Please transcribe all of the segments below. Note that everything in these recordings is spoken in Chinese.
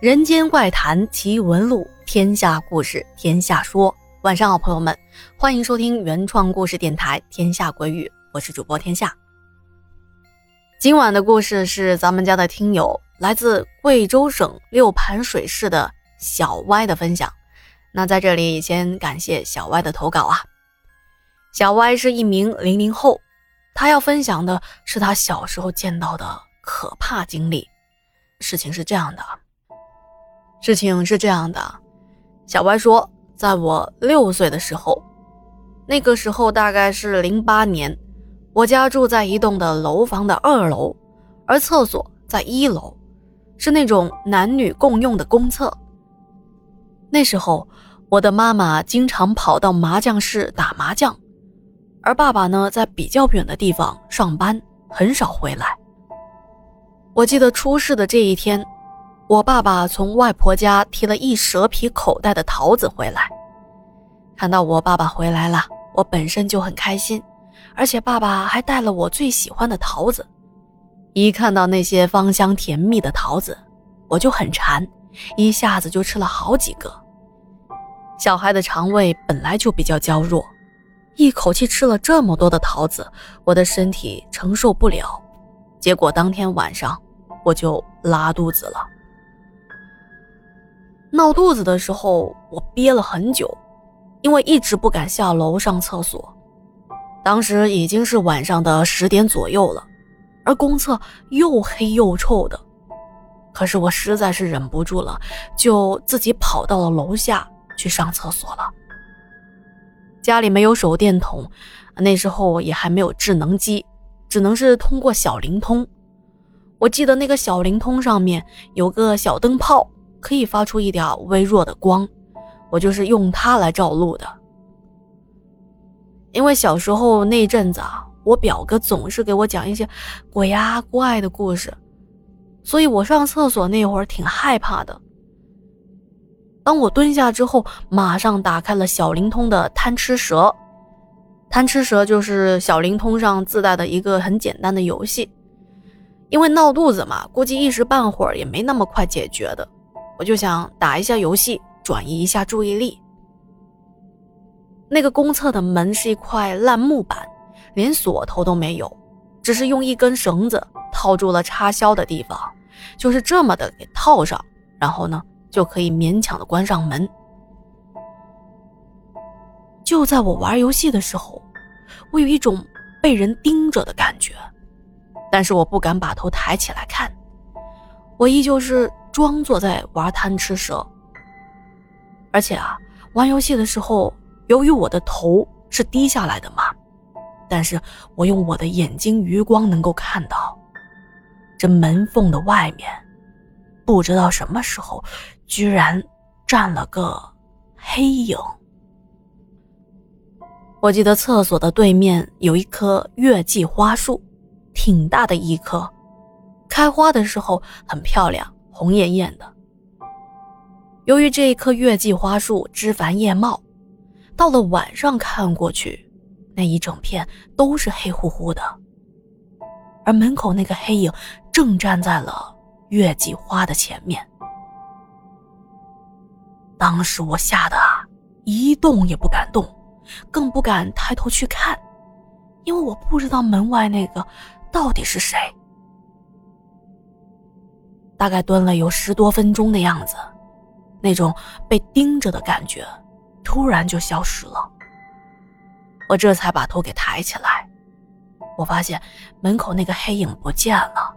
人间怪谈奇闻录，天下故事天下说。晚上好，朋友们，欢迎收听原创故事电台《天下鬼语》，我是主播天下。今晚的故事是咱们家的听友来自贵州省六盘水市的小歪的分享。那在这里先感谢小歪的投稿啊。小歪是一名零零后，他要分享的是他小时候见到的可怕经历。事情是这样的。事情是这样的，小歪说，在我六岁的时候，那个时候大概是零八年，我家住在一栋的楼房的二楼，而厕所在一楼，是那种男女共用的公厕。那时候，我的妈妈经常跑到麻将室打麻将，而爸爸呢，在比较远的地方上班，很少回来。我记得出事的这一天。我爸爸从外婆家提了一蛇皮口袋的桃子回来，看到我爸爸回来了，我本身就很开心，而且爸爸还带了我最喜欢的桃子。一看到那些芳香甜蜜的桃子，我就很馋，一下子就吃了好几个。小孩的肠胃本来就比较娇弱，一口气吃了这么多的桃子，我的身体承受不了，结果当天晚上我就拉肚子了。闹肚子的时候，我憋了很久，因为一直不敢下楼上厕所。当时已经是晚上的十点左右了，而公厕又黑又臭的。可是我实在是忍不住了，就自己跑到了楼下去上厕所了。家里没有手电筒，那时候也还没有智能机，只能是通过小灵通。我记得那个小灵通上面有个小灯泡。可以发出一点微弱的光，我就是用它来照路的。因为小时候那阵子啊，我表哥总是给我讲一些鬼啊怪的故事，所以我上厕所那会儿挺害怕的。当我蹲下之后，马上打开了小灵通的贪吃蛇。贪吃蛇就是小灵通上自带的一个很简单的游戏，因为闹肚子嘛，估计一时半会儿也没那么快解决的。我就想打一下游戏，转移一下注意力。那个公厕的门是一块烂木板，连锁头都没有，只是用一根绳子套住了插销的地方，就是这么的给套上，然后呢就可以勉强的关上门。就在我玩游戏的时候，我有一种被人盯着的感觉，但是我不敢把头抬起来看，我依旧是。装作在玩贪吃蛇，而且啊，玩游戏的时候，由于我的头是低下来的嘛，但是我用我的眼睛余光能够看到，这门缝的外面，不知道什么时候，居然站了个黑影。我记得厕所的对面有一棵月季花树，挺大的一棵，开花的时候很漂亮。红艳艳的。由于这一棵月季花树枝繁叶茂，到了晚上看过去，那一整片都是黑乎乎的。而门口那个黑影正站在了月季花的前面。当时我吓得啊，一动也不敢动，更不敢抬头去看，因为我不知道门外那个到底是谁。大概蹲了有十多分钟的样子，那种被盯着的感觉突然就消失了。我这才把头给抬起来，我发现门口那个黑影不见了，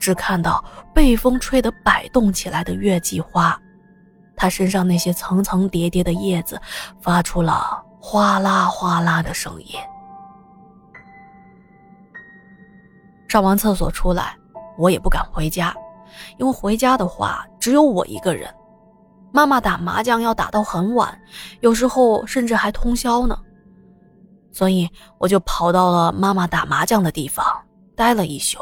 只看到被风吹得摆动起来的月季花，它身上那些层层叠叠的叶子发出了哗啦哗啦的声音。上完厕所出来。我也不敢回家，因为回家的话只有我一个人。妈妈打麻将要打到很晚，有时候甚至还通宵呢。所以我就跑到了妈妈打麻将的地方待了一宿。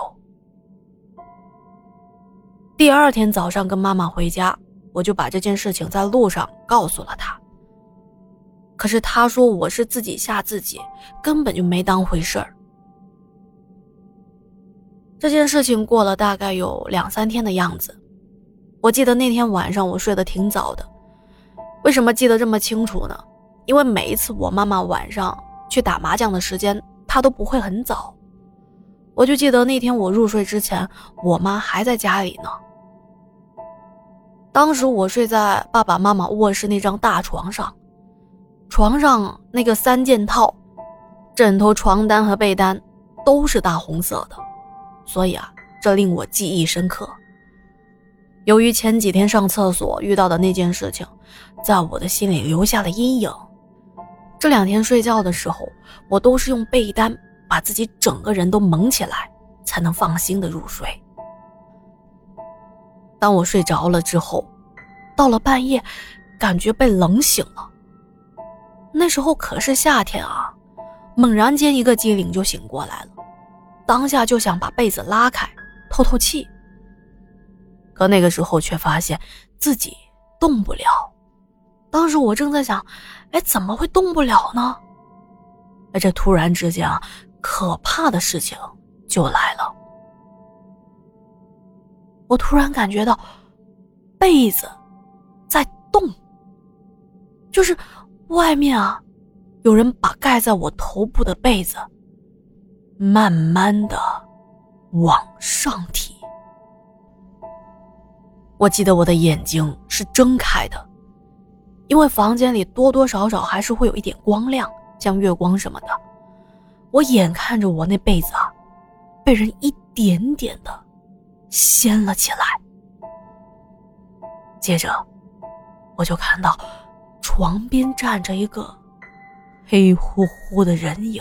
第二天早上跟妈妈回家，我就把这件事情在路上告诉了她。可是她说我是自己吓自己，根本就没当回事儿。这件事情过了大概有两三天的样子，我记得那天晚上我睡得挺早的，为什么记得这么清楚呢？因为每一次我妈妈晚上去打麻将的时间，她都不会很早。我就记得那天我入睡之前，我妈还在家里呢。当时我睡在爸爸妈妈卧室那张大床上，床上那个三件套，枕头、床单和被单都是大红色的，所以啊，这令我记忆深刻。由于前几天上厕所遇到的那件事情，在我的心里留下了阴影。这两天睡觉的时候，我都是用被单把自己整个人都蒙起来，才能放心的入睡。当我睡着了之后，到了半夜，感觉被冷醒了。那时候可是夏天啊，猛然间一个机灵就醒过来了，当下就想把被子拉开透透气。可那个时候却发现自己动不了。当时我正在想，哎，怎么会动不了呢？哎，这突然之间啊，可怕的事情就来了。我突然感觉到被子在动，就是外面啊，有人把盖在我头部的被子慢慢的往上提。我记得我的眼睛是睁开的，因为房间里多多少少还是会有一点光亮，像月光什么的。我眼看着我那被子啊，被人一点点的。掀了起来，接着我就看到床边站着一个黑乎乎的人影。